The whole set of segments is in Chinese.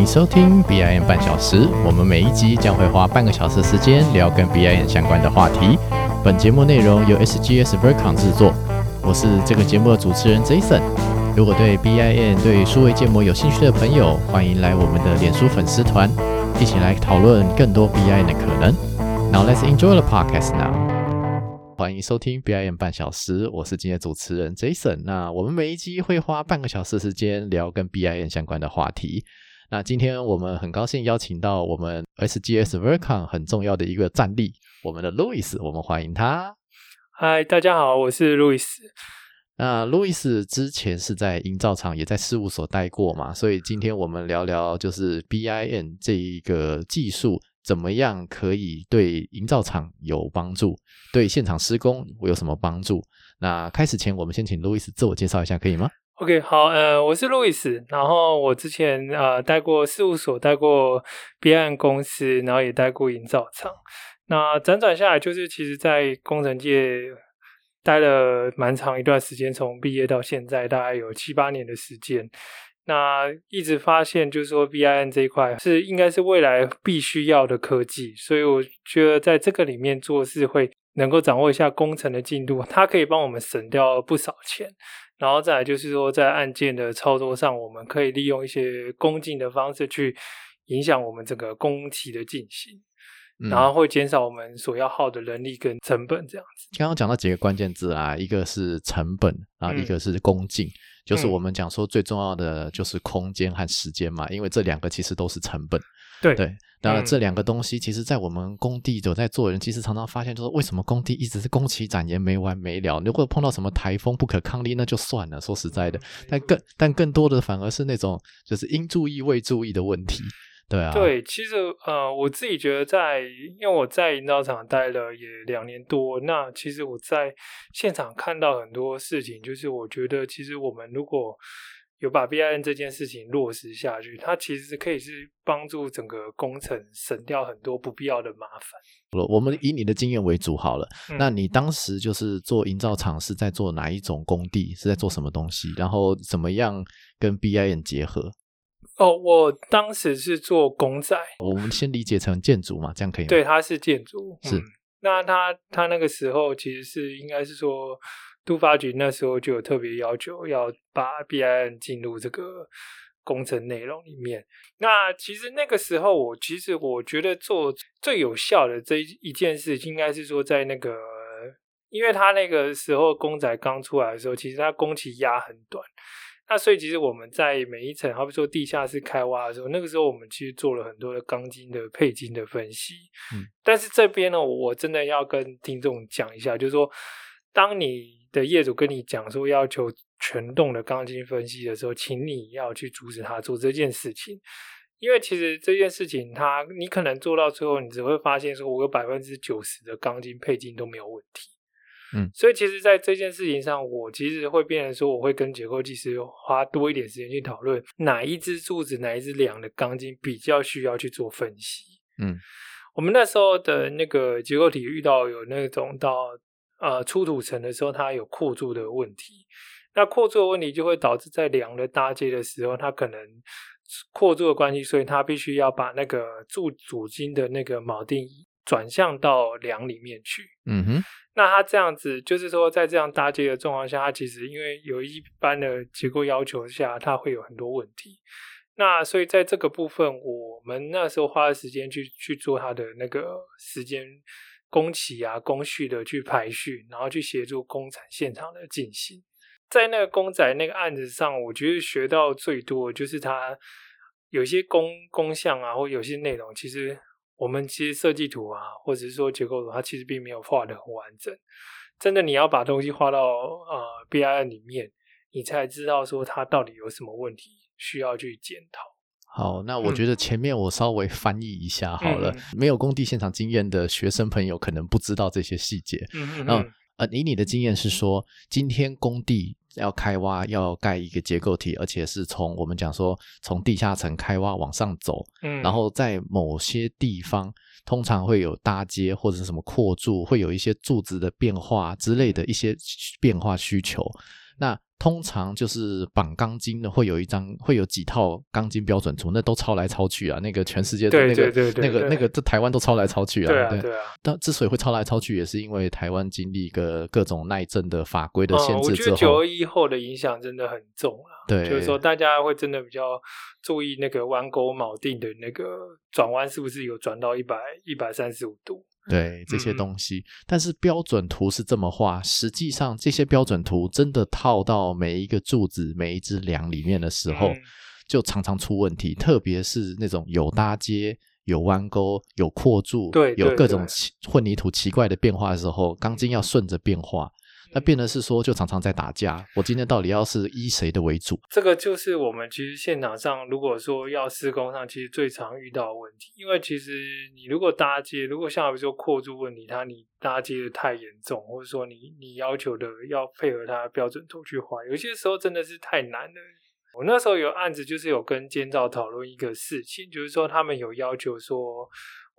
迎收听 BIM 半小时。我们每一集将会花半个小时时间聊跟 BIM 相关的话题。本节目内容由 SGS Vercon 制作。我是这个节目的主持人 Jason。如果对 BIM 对数位建模有兴趣的朋友，欢迎来我们的脸书粉丝团，一起来讨论更多 BIM 的可能。Now let's enjoy the podcast now. 欢迎收听 BIM 半小时，我是今天主持人 Jason。那我们每一集会花半个小时时间聊跟 BIM 相关的话题。那今天我们很高兴邀请到我们 SGS Vercon 很重要的一个战力，我们的 Louis，我们欢迎他。嗨，大家好，我是 Louis。那 Louis 之前是在营造厂，也在事务所待过嘛，所以今天我们聊聊就是 B I N 这一个技术。怎么样可以对营造厂有帮助？对现场施工有什么帮助？那开始前，我们先请 Louis 自我介绍一下，可以吗？OK，好，呃，我是路易斯，然后我之前呃待过事务所，待过别案公司，然后也待过营造厂。那辗转下来，就是其实，在工程界待了蛮长一段时间，从毕业到现在，大概有七八年的时间。那一直发现，就是说，BIM 这一块是应该是未来必须要的科技，所以我觉得在这个里面做事会能够掌握一下工程的进度，它可以帮我们省掉不少钱。然后再来就是说，在案件的操作上，我们可以利用一些攻进的方式去影响我们整个工期的进行，然后会减少我们所要耗的人力跟成本这样子。刚刚讲到几个关键字啊，一个是成本啊，一个是攻进。就是我们讲说最重要的就是空间和时间嘛，因为这两个其实都是成本。对对，那这两个东西，其实，在我们工地有在做的人，其实常常发现，就是为什么工地一直是工期展延没完没了？如果碰到什么台风不可抗力，那就算了。说实在的，但更但更多的反而是那种就是应注意未注意的问题。对啊，对，其实呃，我自己觉得在，因为我在营造厂待了也两年多，那其实我在现场看到很多事情，就是我觉得其实我们如果有把 BIN 这件事情落实下去，它其实可以是帮助整个工程省掉很多不必要的麻烦。我我们以你的经验为主好了，那你当时就是做营造厂是在做哪一种工地，是在做什么东西，然后怎么样跟 BIN 结合？哦，我当时是做公仔，我们先理解成建筑嘛，这样可以吗？对，它是建筑，是。那他他那个时候其实是应该是说，都发局那时候就有特别要求要把 B I N 进入这个工程内容里面。那其实那个时候，我其实我觉得做最有效的这一件事，应该是说在那个，因为他那个时候公仔刚出来的时候，其实它工期压很短。那所以其实我们在每一层，好比说地下室开挖的时候，那个时候我们其实做了很多的钢筋的配筋的分析。嗯，但是这边呢，我真的要跟听众讲一下，就是说，当你的业主跟你讲说要求全栋的钢筋分析的时候，请你要去阻止他做这件事情，因为其实这件事情，他你可能做到最后，你只会发现说，我有百分之九十的钢筋配筋都没有问题。嗯，所以其实，在这件事情上，我其实会变成说，我会跟结构技师花多一点时间去讨论哪一支柱子、哪一支梁的钢筋比较需要去做分析。嗯，我们那时候的那个结构体遇到有那种到呃出土层的时候，它有扩柱的问题。那扩柱的问题就会导致在梁的搭接的时候，它可能扩柱的关系，所以它必须要把那个柱主筋的那个铆钉转向到梁里面去。嗯哼。那它这样子，就是说，在这样搭接的状况下，它其实因为有一般的结构要求下，它会有很多问题。那所以在这个部分，我们那时候花的时间去去做它的那个时间工期啊、工序的去排序，然后去协助工程现场的进行。在那个公仔那个案子上，我觉得学到最多就是它有些工工项啊，或有些内容，其实。我们其实设计图啊，或者是说结构图，它其实并没有画的很完整。真的，你要把东西画到呃 BIM 里面，你才知道说它到底有什么问题需要去检讨。好，那我觉得前面我稍微翻译一下好了。没有工地现场经验的学生朋友可能不知道这些细节。嗯嗯。呃，以你的经验是说，今天工地要开挖，要盖一个结构体，而且是从我们讲说从地下层开挖往上走，嗯，然后在某些地方通常会有搭接或者是什么扩柱，会有一些柱子的变化之类的一些变化需求。那通常就是绑钢筋的，会有一张，会有几套钢筋标准图，那都抄来抄去啊。那个全世界的那个、那个、那个，在台湾都抄来抄去啊。对啊，对啊。但之所以会抄来抄去，也是因为台湾经历个各种耐震的法规的限制之后，九二一后的影响真的很重啊。对，就是说大家会真的比较注意那个弯钩铆定的那个转弯是不是有转到一百一百三十五度。对这些东西，但是标准图是这么画，实际上这些标准图真的套到每一个柱子、每一只梁里面的时候，就常常出问题。特别是那种有搭接、有弯钩、有扩柱、对有各种混凝土奇怪的变化的时候，钢筋要顺着变化。那变的是说，就常常在打架。我今天到底要是依谁的为主？这个就是我们其实现场上，如果说要施工上，其实最常遇到的问题。因为其实你如果搭接，如果像比如说扩筑问题，它你搭接的太严重，或者说你你要求的要配合它标准图去画，有些时候真的是太难了。我那时候有案子，就是有跟监造讨论一个事情，就是说他们有要求说。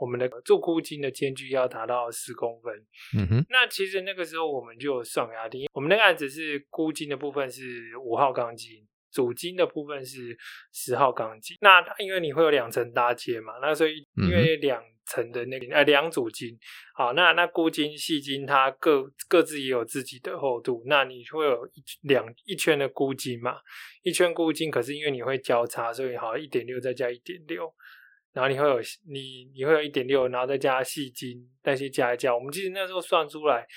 我们的做箍筋的间距要达到十公分。嗯哼，那其实那个时候我们就有算压力，我们那个案子是箍筋的部分是五号钢筋，主筋的部分是十号钢筋。那因为你会有两层搭接嘛，那所以因为两层的那个呃两组筋，好，那那箍筋细筋它各各自也有自己的厚度，那你会有一两一圈的箍筋嘛，一圈箍筋，可是因为你会交叉，所以好一点六再加一点六。然后你会有你你会有一点六，然后再加细筋那些加一加，我们其实那时候算出来，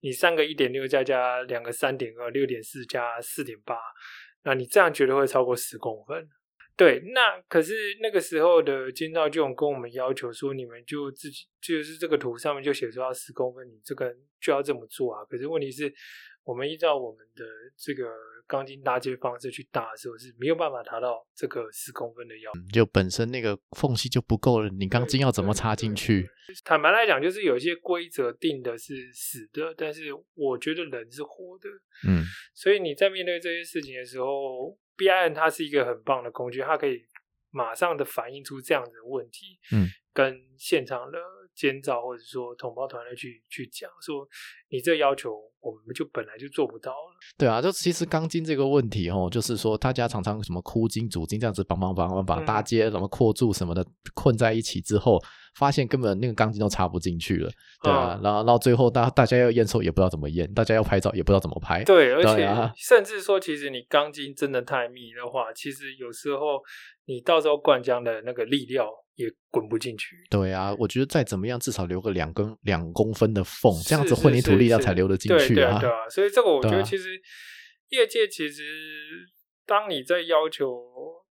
你三个一点六加加两个三点二，六点四加四点八，那你这样绝对会超过十公分。对，那可是那个时候的建造就跟我们要求说，你们就自己就是这个图上面就写说要十公分，你这个就要这么做啊。可是问题是，我们依照我们的这个。钢筋搭接方式去搭的时候是没有办法达到这个十公分的要求，就本身那个缝隙就不够了，你钢筋要怎么插进去？坦白来讲，就是有些规则定的是死的，但是我觉得人是活的，嗯，所以你在面对这些事情的时候，B I N 它是一个很棒的工具，它可以马上的反映出这样的问题，嗯，跟现场的。监造或者说同胞团队去去讲说，你这要求我们就本来就做不到了。对啊，就其实钢筋这个问题哦，就是说大家常常什么箍筋、主筋这样子绑绑绑绑把搭接什么扩柱什么的困在一起之后，发现根本那个钢筋都插不进去了，对啊，然后到最后大大家要验收也不知道怎么验，大家要拍照也不知道怎么拍。对，而且甚至说，其实你钢筋真的太密的话，其实有时候你到时候灌浆的那个力料。也滚不进去。对啊，我觉得再怎么样，至少留个两根两公分的缝，这样子混凝土力量才流得进去啊。对啊，所以这个我觉得其实业界其实，当你在要求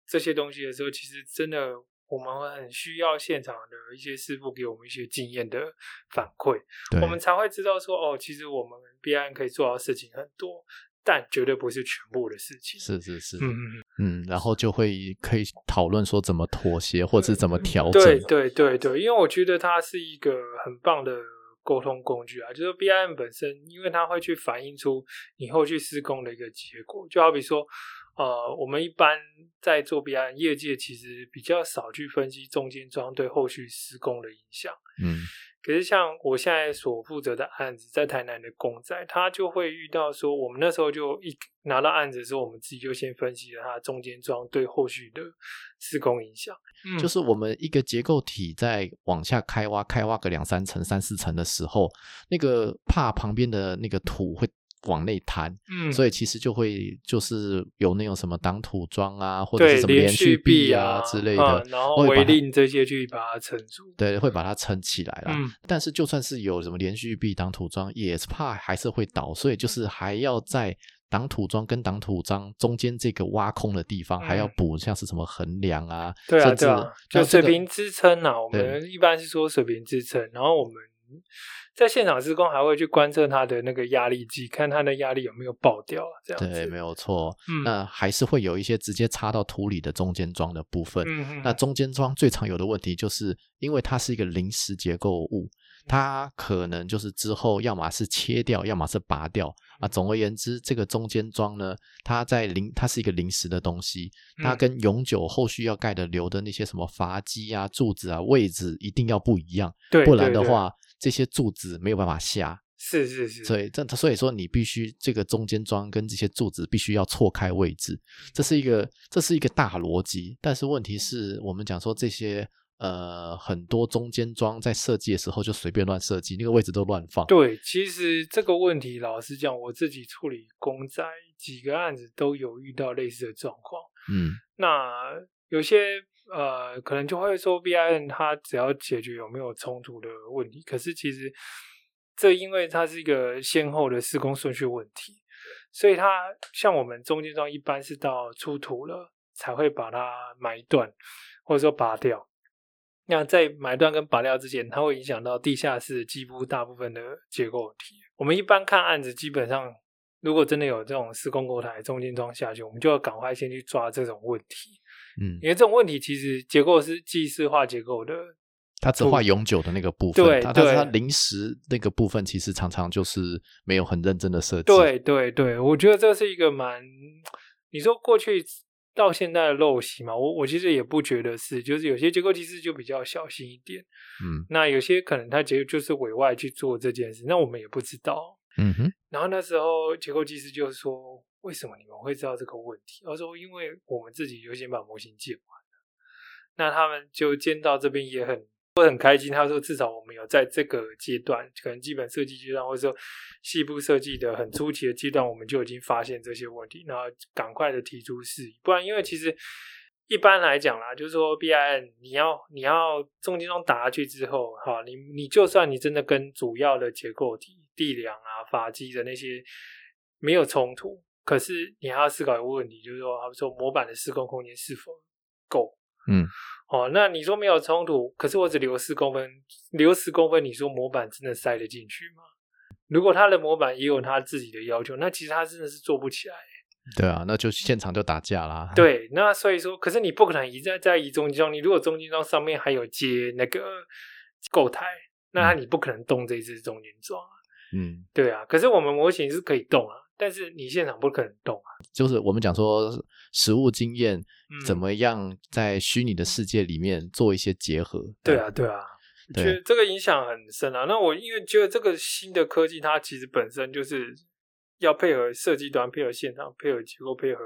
这些东西的时候，其实真的我们会很需要现场的一些师傅给我们一些经验的反馈，我们才会知道说哦，其实我们 B I 可以做到事情很多。但绝对不是全部的事情。是是是，嗯嗯嗯，然后就会可以讨论说怎么妥协，或者是怎么调整。对对对对，因为我觉得它是一个很棒的沟通工具啊，就是 B I M 本身，因为它会去反映出你后续施工的一个结果。就好比说，呃，我们一般在做 B I 业界，其实比较少去分析中间桩对后续施工的影响。嗯。可是像我现在所负责的案子，在台南的公仔，他就会遇到说，我们那时候就一拿到案子的时候，我们自己就先分析了它中间桩对后续的施工影响。就是我们一个结构体在往下开挖，开挖个两三层、三四层的时候，那个怕旁边的那个土会。往内弹，嗯，所以其实就会就是有那种什么挡土桩啊，或者是什么连续壁啊之类的，然后围令这些去把它撑住，对，会把它撑起来了。嗯，但是就算是有什么连续壁挡土桩，也是怕还是会倒，所以就是还要在挡土桩跟挡土桩中间这个挖空的地方，还要补像是什么横梁啊，对啊，对啊，就水平支撑啊，我们一般是说水平支撑，然后我们。在现场施工还会去观测它的那个压力计，看它的压力有没有爆掉这样对，没有错。嗯那还是会有一些直接插到土里的中间桩的部分。嗯那中间桩最常有的问题，就是因为它是一个临时结构物，它可能就是之后要么是切掉，要么是拔掉啊。总而言之，这个中间桩呢，它在临，它是一个临时的东西，它跟永久后续要盖的留的那些什么阀基啊、柱子啊位置一定要不一样，对不然的话。这些柱子没有办法下，是是是，所以这所以说你必须这个中间桩跟这些柱子必须要错开位置，这是一个这是一个大逻辑。但是问题是我们讲说这些呃很多中间桩在设计的时候就随便乱设计，那个位置都乱放。对，其实这个问题老实讲，我自己处理公仔几个案子都有遇到类似的状况。嗯，那有些呃可能就会说 B I N 它只要解决有没有冲突的问题，可是其实。这因为它是一个先后的施工顺序问题，所以它像我们中间桩一般是到出土了才会把它埋断或者说拔掉。那在埋断跟拔掉之前，它会影响到地下室几乎大部分的结构体。我们一般看案子，基本上如果真的有这种施工构台中间桩下去，我们就要赶快先去抓这种问题。嗯，因为这种问题其实结构是记式化结构的。它只画永久的那个部分，对，它但是它临时那个部分其实常常就是没有很认真的设计。对对对，我觉得这是一个蛮，你说过去到现在的陋习嘛，我我其实也不觉得是，就是有些结构技师就比较小心一点，嗯，那有些可能他结构就是委外去做这件事，那我们也不知道，嗯哼。然后那时候结构技师就说：“为什么你们会知道这个问题？”他说：“因为我们自己就先把模型建完了，那他们就建到这边也很。”会很开心。他说：“至少我们有在这个阶段，可能基本设计阶段，或者说细部设计的很初期的阶段，我们就已经发现这些问题，然后赶快的提出事宜。不然，因为其实一般来讲啦，就是说 B I N，你要你要中间桩打下去之后，哈，你你就算你真的跟主要的结构体、地梁啊、法基的那些没有冲突，可是你还要思考一个问题，就是说，好比说模板的施工空间是否够？嗯。”哦，那你说没有冲突，可是我只留四公分，留十公分，你说模板真的塞得进去吗？如果他的模板也有他自己的要求，那其实他真的是做不起来。对啊，那就现场就打架啦。对，那所以说，可是你不可能移在在移中间桩，你如果中间桩上面还有接那个构台，那你不可能动这只中间桩啊。嗯，对啊，可是我们模型是可以动啊，但是你现场不可能动啊。就是我们讲说实物经验。怎么样在虚拟的世界里面做一些结合？对啊，对啊，觉得这个影响很深啊。那我因为觉得这个新的科技，它其实本身就是要配合设计端、配合现场、配合结构、配合。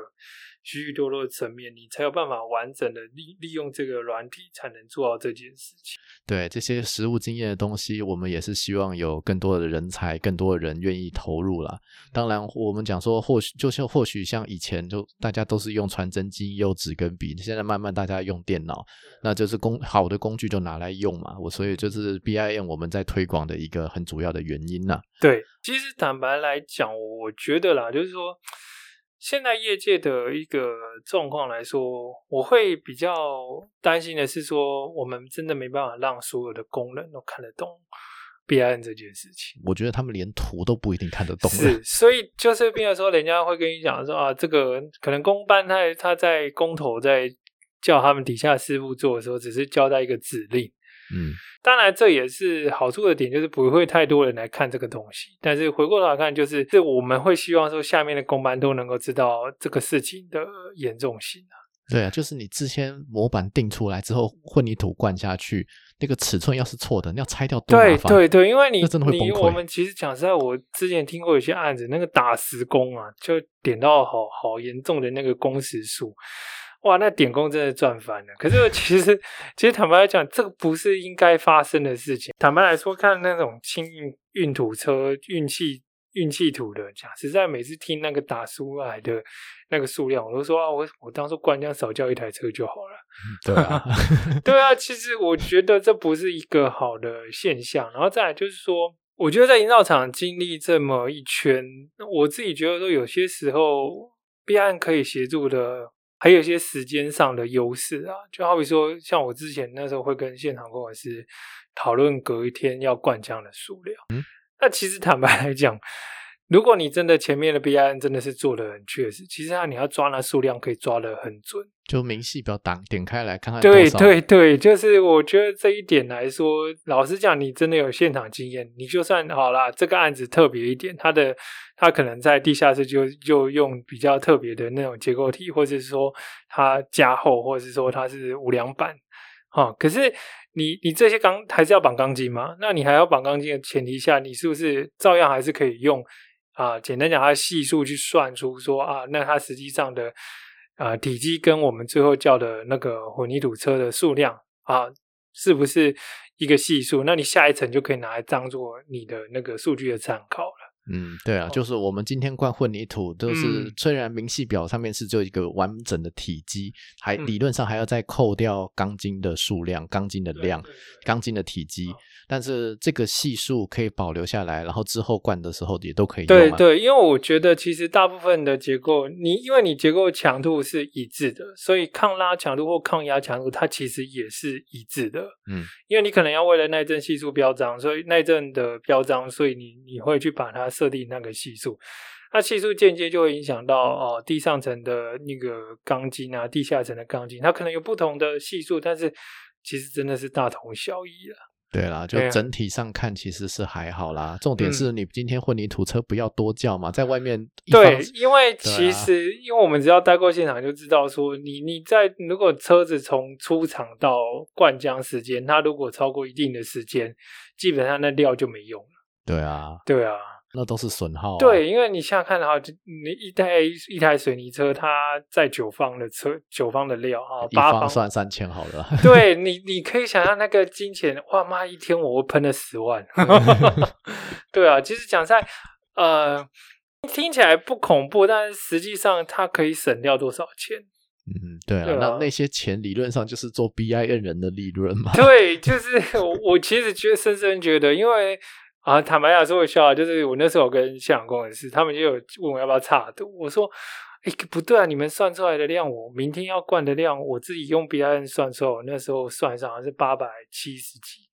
许许多多的层面，你才有办法完整的利利用这个软体，才能做到这件事情。对这些实物经验的东西，我们也是希望有更多的人才，更多的人愿意投入了。当然，我们讲说，或许就像或许像以前，就大家都是用传真机、用纸跟笔，现在慢慢大家用电脑，那就是工好的工具就拿来用嘛。我所以就是 B I M 我们在推广的一个很主要的原因呐。对，其实坦白来讲，我觉得啦，就是说。现在业界的一个状况来说，我会比较担心的是说，我们真的没办法让所有的工人都看得懂 B I N 这件事情。我觉得他们连图都不一定看得懂。是，所以就是变成说，人家会跟你讲说啊，这个可能工班他他在工头在叫他们底下师傅做的时候，只是交代一个指令。嗯。当然，这也是好处的点，就是不会太多人来看这个东西。但是回过头来看，就是这我们会希望说，下面的公班都能够知道这个事情的严重性啊。对啊，就是你之前模板定出来之后，混凝土灌下去，那个尺寸要是错的，你要拆掉多对对对，因为你真的会崩溃。我们其实讲实在，我之前听过有些案子，那个打石工啊，就点到好好严重的那个工时数。哇，那点工真的赚翻了。可是其实，其实坦白来讲，这个不是应该发生的事情。坦白来说，看那种轻运运土车、运气运气土的，讲实在，每次听那个打出来的那个数量，我都说啊，我我当初灌浆少叫一台车就好了。对啊，对啊。其实我觉得这不是一个好的现象。然后再来就是说，我觉得在营造厂经历这么一圈，我自己觉得说，有些时候 B 案可以协助的。还有一些时间上的优势啊，就好比说，像我之前那时候会跟现场工程师讨论隔一天要灌浆的数量。嗯，那其实坦白来讲。如果你真的前面的 B I N 真的是做的很确实，其实啊，你要抓那数量可以抓的很准，就明细表打点开来看看。对对对，就是我觉得这一点来说，老实讲，你真的有现场经验，你就算好啦，这个案子特别一点，它的它可能在地下室就就用比较特别的那种结构体，或者是说它加厚，或者是说它是无梁板。哈，可是你你这些钢还是要绑钢筋嘛？那你还要绑钢筋的前提下，你是不是照样还是可以用啊？简单讲，它系数去算出说啊，那它实际上的啊体积跟我们最后叫的那个混凝土车的数量啊，是不是一个系数？那你下一层就可以拿来当做你的那个数据的参考了。嗯，对啊，就是我们今天灌混凝土，都是虽然明细表上面是就一个完整的体积，还理论上还要再扣掉钢筋的数量、钢筋的量、钢筋的体积。但是这个系数可以保留下来，然后之后灌的时候也都可以用。对对，因为我觉得其实大部分的结构，你因为你结构强度是一致的，所以抗拉强度或抗压强度它其实也是一致的。嗯，因为你可能要为了耐震系数标章，所以耐震的标章，所以你你会去把它设定那个系数。那系数间接就会影响到哦，地上层的那个钢筋啊，地下层的钢筋，它可能有不同的系数，但是其实真的是大同小异了。对啦，就整体上看其实是还好啦。重点是你今天混凝土车不要多叫嘛，在外面。对，因为其实因为我们只要待过现场就知道，说你你在如果车子从出厂到灌浆时间，它如果超过一定的时间，基本上那料就没用了。对啊，对啊。那都是损耗。对，因为你现在看的话，就你一台一台水泥车，它在九方的车，九方的料啊，八方算三千好了。对 你，你可以想象那个金钱，哇妈，一天我会喷了十万。对啊，其实讲在呃，听起来不恐怖，但是实际上它可以省掉多少钱？嗯，对啊，那那些钱理论上就是做 BIN 人的利润嘛。对，就是我我其实觉得深深觉得，因为。啊，坦白讲，说我笑话，就是我那时候跟现场工程师，他们就有问我要不要差度。我说，哎，不对啊，你们算出来的量，我明天要灌的量，我自己用 B I N 算出来，我那时候算上是八百七十几。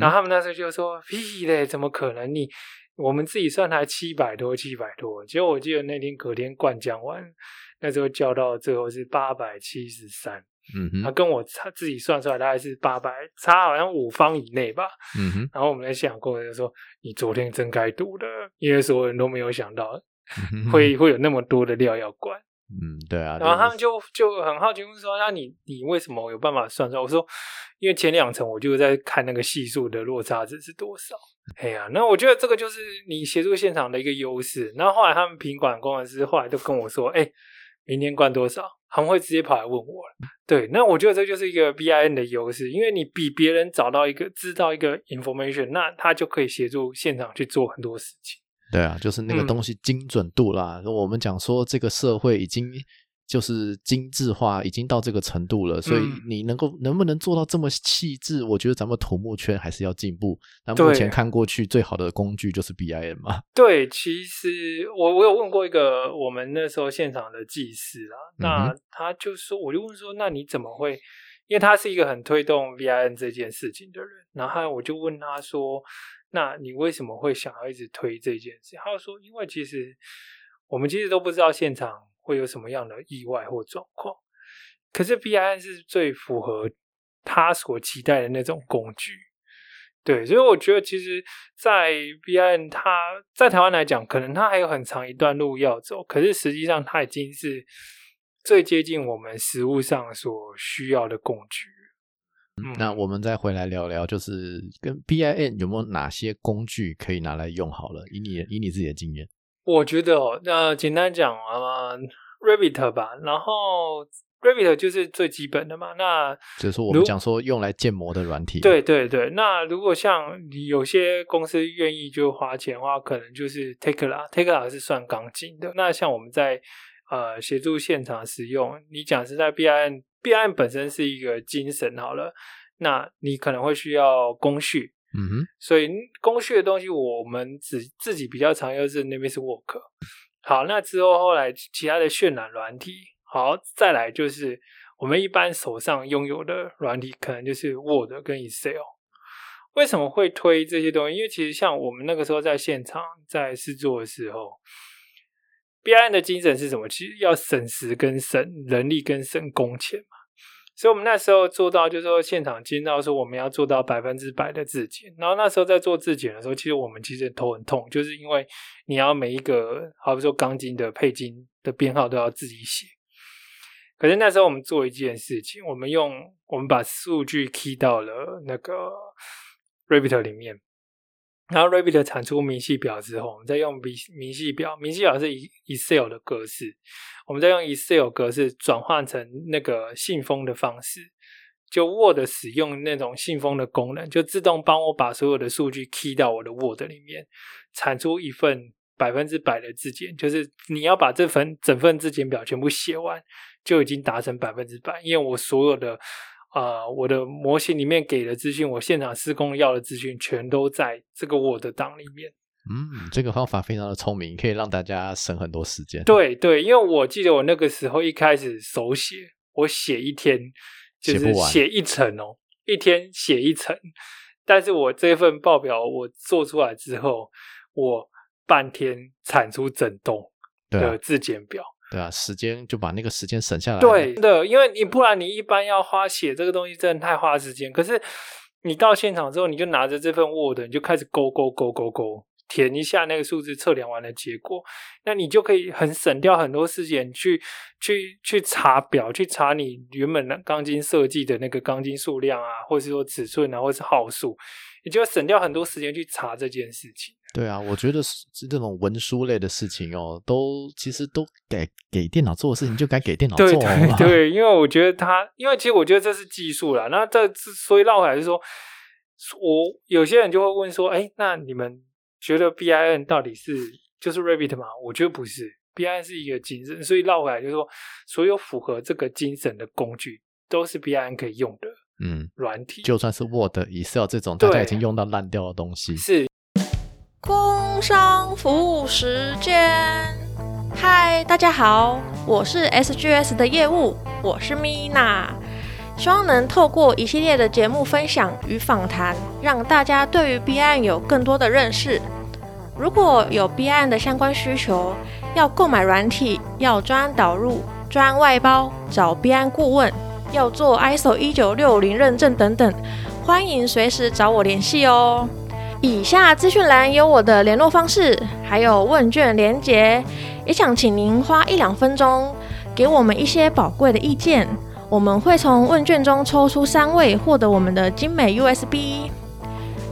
然后他们那时候就说，屁嘞，怎么可能？你我们自己算才七百多，七百多。结果我记得那天隔天灌浆完，那时候叫到最后是八百七十三。嗯哼，他跟我差自己算出来大概是八百，差好像五方以内吧。嗯哼，然后我们在想过就说，你昨天真该赌的，因为所有人都没有想到会会有那么多的料要灌。嗯，对啊。然后他们就就很好奇问说，那你你为什么有办法算出来？我说，因为前两层我就在看那个系数的落差值是多少。哎呀，那我觉得这个就是你协助现场的一个优势。然后后来他们品管工程师后来都跟我说，哎。明天灌多少？他们会直接跑来问我对，那我觉得这就是一个 B I N 的优势，因为你比别人找到一个知道一个 information，那他就可以协助现场去做很多事情。对啊，就是那个东西精准度啦。我们讲说这个社会已经。就是精致化已经到这个程度了，所以你能够能不能做到这么细致？我觉得咱们土木圈还是要进步。那目前看过去最好的工具就是 BIM 嘛。对，其实我我有问过一个我们那时候现场的技师啊，那他就说，我就问说，那你怎么会？因为他是一个很推动 B I N 这件事情的人，然后我就问他说，那你为什么会想要一直推这件事？他就说，因为其实我们其实都不知道现场。会有什么样的意外或状况？可是 B I N 是最符合他所期待的那种工具，对，所以我觉得其实，在 B I N 它在台湾来讲，可能它还有很长一段路要走，可是实际上它已经是最接近我们实物上所需要的工具。那我们再回来聊聊，就是跟 B I N 有没有哪些工具可以拿来用好了？以你以你自己的经验。我觉得哦，那简单讲啊，Revit 吧，然后 Revit 就是最基本的嘛。那就是我们讲说用来建模的软体。对对对，那如果像你有些公司愿意就花钱的话，可能就是 Takela，Takela 是算钢筋的。那像我们在呃协助现场使用，你讲是在 B I N，B I N 本身是一个精神好了，那你可能会需要工序。嗯哼，所以工序的东西，我们只自己比较常用是 Navis Work。好，那之后后来其他的渲染软体，好，再来就是我们一般手上拥有的软体，可能就是 Word 跟 Excel。为什么会推这些东西？因为其实像我们那个时候在现场在试做的时候，BIM 的精神是什么？其实要省时跟省人力跟省工钱嘛。所以，我们那时候做到，就是说，现场听到说我们要做到百分之百的自检。然后那时候在做自检的时候，其实我们其实头很痛，就是因为你要每一个，好比说钢筋的配筋的编号都要自己写。可是那时候我们做一件事情，我们用我们把数据 key 到了那个 Rabbit 里面，然后 Rabbit 产出明细表之后，我们再用明明细表，明细表是 Excel 的格式，我们再用 Excel 格式转换成那个信封的方式，就 Word 使用那种信封的功能，就自动帮我把所有的数据 key 到我的 Word 里面，产出一份百分之百的字检，就是你要把这份整份字检表全部写完，就已经达成百分之百，因为我所有的。啊，我的模型里面给的资讯，我现场施工要的资讯，全都在这个 Word 档里面。嗯，这个方法非常的聪明，可以让大家省很多时间。对对，因为我记得我那个时候一开始手写，我写一天就是写一层哦，一天写一层。但是我这份报表我做出来之后，我半天产出整栋的质检表。对啊，时间就把那个时间省下来。对的，因为你不然你一般要花写这个东西，真的太花时间。可是你到现场之后，你就拿着这份 Word，你就开始勾勾勾勾勾，填一下那个数字，测量完的结果，那你就可以很省掉很多时间去去去查表，去查你原本的钢筋设计的那个钢筋数量啊，或者是说尺寸啊，或者是号数，你就要省掉很多时间去查这件事情。对啊，我觉得是这种文书类的事情哦，都其实都给给电脑做的事情，就该给电脑做。对对对，因为我觉得它，因为其实我觉得这是技术啦。那这所以绕回来是说，我有些人就会问说，哎，那你们觉得 B I N 到底是就是 Rabbit 吗？我觉得不是，B I N 是一个精神。所以绕回来就是说，所有符合这个精神的工具都是 B I N 可以用的。嗯，软体就算是 Word、Excel 这种大家已经用到烂掉的东西，是。工商服务时间，嗨，大家好，我是 SGS 的业务，我是 Mina，希望能透过一系列的节目分享与访谈，让大家对于 B 案有更多的认识。如果有 B 案的相关需求，要购买软体，要专案导入、专案外包，找 B 案顾问，要做 ISO 一九六零认证等等，欢迎随时找我联系哦。以下资讯栏有我的联络方式，还有问卷连结，也想请您花一两分钟给我们一些宝贵的意见。我们会从问卷中抽出三位，获得我们的精美 USB。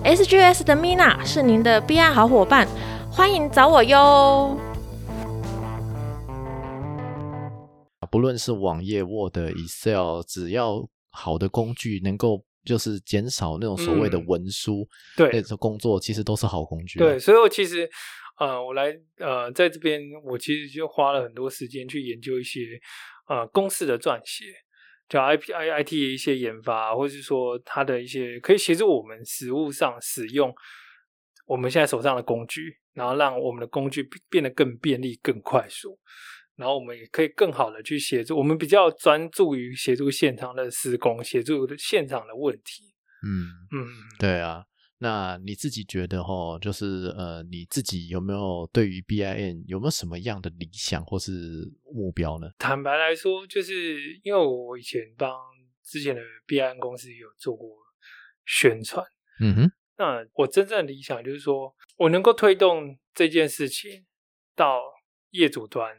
SGS 的 Mina 是您的 BI 好伙伴，欢迎找我哟。不论是网页、Word、Excel，只要好的工具能够。就是减少那种所谓的文书，对，工作其实都是好工具。对，所以我其实，呃，我来，呃，在这边，我其实就花了很多时间去研究一些，呃，公式的撰写，叫 I P I I T 的一些研发，或者是说它的一些可以协助我们实物上使用我们现在手上的工具，然后让我们的工具变得更便利、更快速。然后我们也可以更好的去协助，我们比较专注于协助现场的施工，协助现场的问题。嗯嗯，对啊。那你自己觉得哈，就是呃，你自己有没有对于 BIN 有没有什么样的理想或是目标呢？坦白来说，就是因为我以前帮之前的 BIN 公司有做过宣传。嗯哼。那我真正的理想就是说我能够推动这件事情到业主端。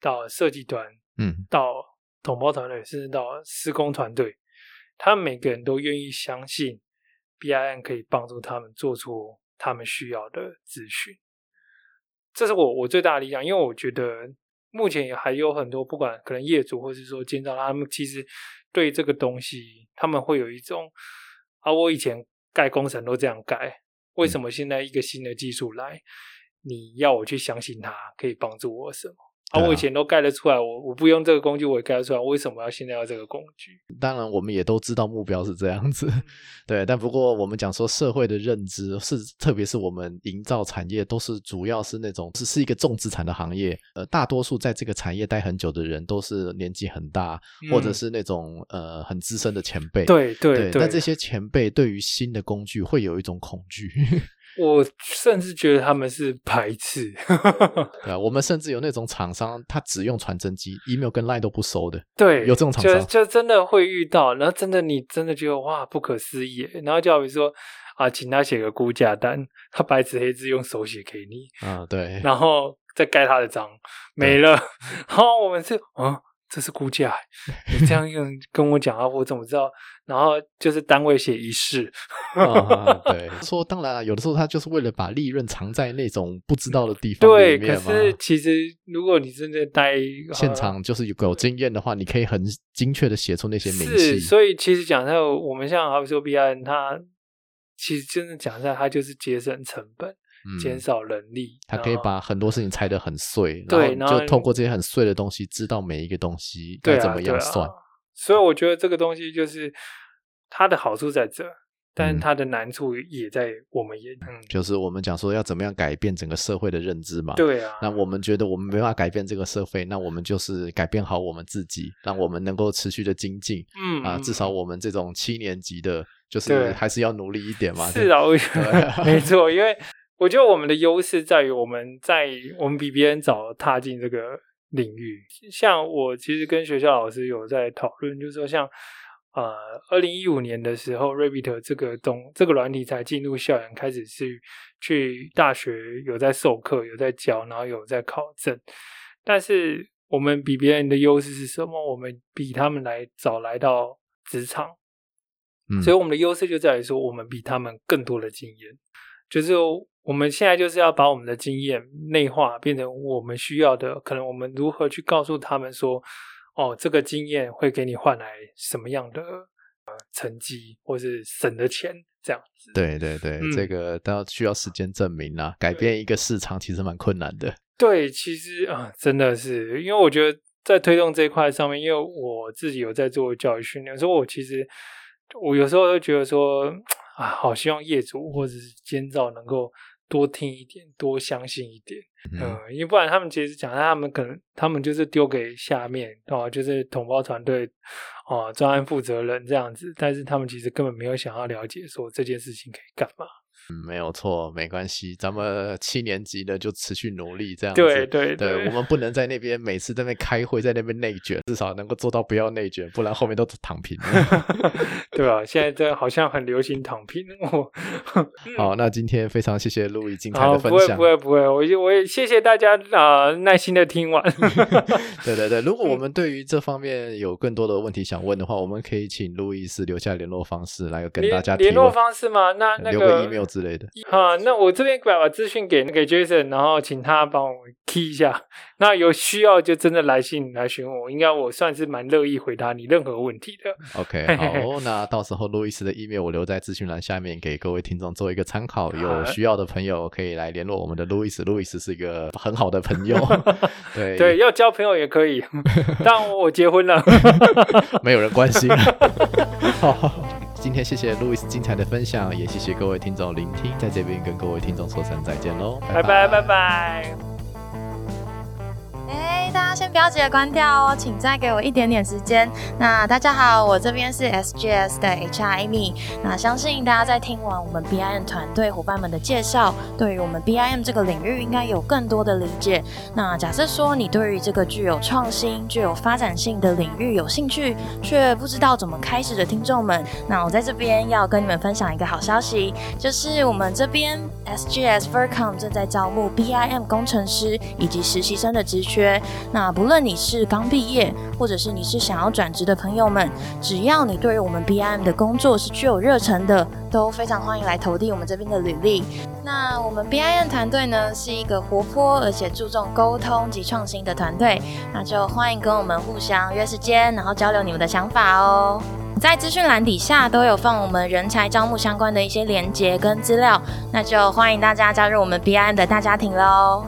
到设计端，嗯，到统包团队，甚至到施工团队，他们每个人都愿意相信 BIN 可以帮助他们做出他们需要的资讯。这是我我最大的理想，因为我觉得目前也还有很多，不管可能业主或是说建造，他们其实对这个东西，他们会有一种啊，我以前盖工程都这样盖，为什么现在一个新的技术来，你要我去相信它可以帮助我什么？啊，我以前都盖得出来，我我不用这个工具我也盖得出来，为什么要现在要这个工具？当然，我们也都知道目标是这样子，对。但不过我们讲说社会的认知是，特别是我们营造产业都是主要是那种只是一个重资产的行业，呃，大多数在这个产业待很久的人都是年纪很大，或者是那种呃很资深的前辈。对对对。那这些前辈对于新的工具会有一种恐惧。我甚至觉得他们是排斥，对啊，我们甚至有那种厂商，他只用传真机，email 跟 line 都不收的，对，有这种厂商，就真的会遇到，然后真的你真的觉得哇不可思议，然后就好比说啊，请他写个估价单，他白纸黑字用手写给你，啊对，然后再盖他的章，没了，然后我们是啊。这是估价，你这样用跟我讲啊，我怎么知道？然后就是单位写一式，啊，对，说当然了，有的时候他就是为了把利润藏在那种不知道的地方对。可。是其实如果你真的待现呃场就是有有经验的话，你可以很精确的写出那些明是，细。所以其实讲在我们像好比说 B I N，它其实真的讲一下它就是节省成本，嗯减少人力，他可以把很多事情拆得很碎，对然后就通过这些很碎的东西，知道每一个东西该怎么样算。所以我觉得这个东西就是它的好处在这，但它的难处也在我们也嗯，就是我们讲说要怎么样改变整个社会的认知嘛。。对啊，那我们觉得我们没办法改变这个社会，那我们就是改变好我们自己，让我们能够持续的精进嗯啊。嗯至少我们这种七年级的，就是还是要努力一点嘛。是啊，我觉对得没错，因为我觉得我们的优势在于我们在我们比别人早踏进这个领域。像我其实跟学校老师有在讨论，就是说像呃，二零一五年的时候，Rabbit 这个东这个软体才进入校园，开始是去大学有在授课，有在教，然后有在考证。但是我们比别人的优势是什么？我们比他们来早来到职场，嗯所以我们的优势就在于说，我们比他们更多的经验，就是我们现在就是要把我们的经验内化，变成我们需要的，可能我们如何去告诉他们说，哦，这个经验会给你换来什么样的呃成绩，或是省的钱，这样子。对对对，嗯这个都要需要时间证明啦。改变一个市场其实蛮困难的。对，其实啊、真的是，因为我觉得在推动这一块上面，因为我自己有在做教育训练，所以我其实我有时候会觉得说 啊，好希望业主或者是监造能够多听一点，多相信一点，嗯、嗯因为不然他们其实讲，他们可能他们就是丢给下面哦、就是同胞团队哦，专案负责人这样子，但是他们其实根本没有想要了解说这件事情可以干嘛。嗯，没有错，没关系，咱们七年级的就持续努力这样子。对对对，我们不能在那边每次在那边开会，在那边内卷，至少能够做到不要内卷，不然后面都躺平了。对啊？现在这好像很流行躺平哦。好，那今天非常谢谢路易精彩，的分享不会不。会不会，我也我也谢谢大家啊、呃耐心的听完。对对对，如果嗯我们对于这方面有更多的问题想问的话，我们可以请路易斯留下联络方式来跟大家联联络，方式吗？那那留个 email 之类的。啊，那我这边把把资讯给那个 Jason，然后请他帮我 key 一下。那有需要就真的来信来询问我，应该我算是蛮乐意回答你任何问题的。OK，好，那到时候路易斯的 email 我留在资讯栏下面，给各位听众做一个参考。有需要的朋友可以来联络我们的路易斯，路易斯是一个很好的朋友。对对，要交朋友也可以，但我结婚了。没有人关心。好，今天谢谢路易斯精彩的分享，也谢谢各位听众聆听，在这边跟各位听众说声再见喽，拜拜。拜拜。哎，大家先不要急着关掉哦，请再给我一点点时间。那大家好，我这边是 SGS 的 HR Amy。那相信大家在听完我们 BIM 团队伙伴们的介绍，对于我们 BIM 这个领域应该有更多的理解。那假设说你对于这个具有创新、具有发展性的领域有兴趣，却不知道怎么开始的听众们，那我在这边要跟你们分享一个好消息，就是我们这边 SGS Vercom 正在招募 BIM 工程师以及实习生的职缺。那不论你是刚毕业，或者是你是想要转职的朋友们，只要你对于我们 BIM 的工作是具有热忱的，都非常欢迎来投递我们这边的履历。那我们 BIM 团队呢是一个活泼而且注重沟通及创新的团队，那就欢迎跟我们互相约时间，然后交流你们的想法哦。在资讯栏底下都有放我们人才招募相关的一些连接跟资料，那就欢迎大家加入我们 BIM 的大家庭喽。